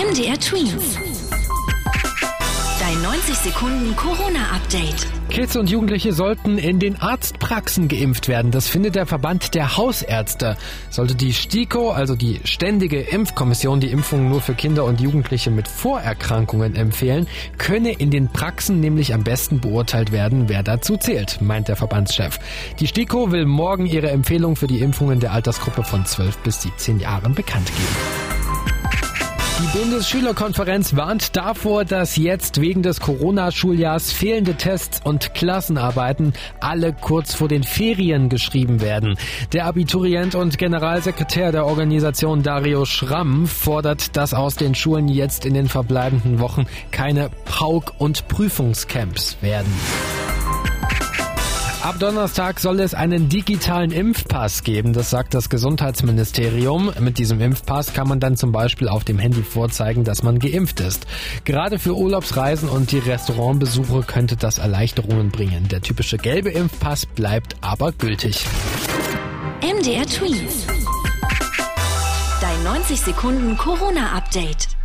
MDR Twins. Dein 90 Sekunden Corona-Update. Kids und Jugendliche sollten in den Arztpraxen geimpft werden. Das findet der Verband der Hausärzte. Sollte die STIKO, also die Ständige Impfkommission, die Impfung nur für Kinder und Jugendliche mit Vorerkrankungen empfehlen, könne in den Praxen nämlich am besten beurteilt werden, wer dazu zählt, meint der Verbandschef. Die STIKO will morgen ihre Empfehlung für die Impfungen der Altersgruppe von 12 bis 17 Jahren bekannt geben. Die Bundesschülerkonferenz warnt davor, dass jetzt wegen des Corona-Schuljahrs fehlende Tests und Klassenarbeiten alle kurz vor den Ferien geschrieben werden. Der Abiturient und Generalsekretär der Organisation Dario Schramm fordert, dass aus den Schulen jetzt in den verbleibenden Wochen keine Pauk- und Prüfungscamps werden. Ab Donnerstag soll es einen digitalen Impfpass geben, das sagt das Gesundheitsministerium. Mit diesem Impfpass kann man dann zum Beispiel auf dem Handy vorzeigen, dass man geimpft ist. Gerade für Urlaubsreisen und die Restaurantbesuche könnte das Erleichterungen bringen. Der typische gelbe Impfpass bleibt aber gültig. MDR Tweets. Dein 90 Sekunden Corona-Update.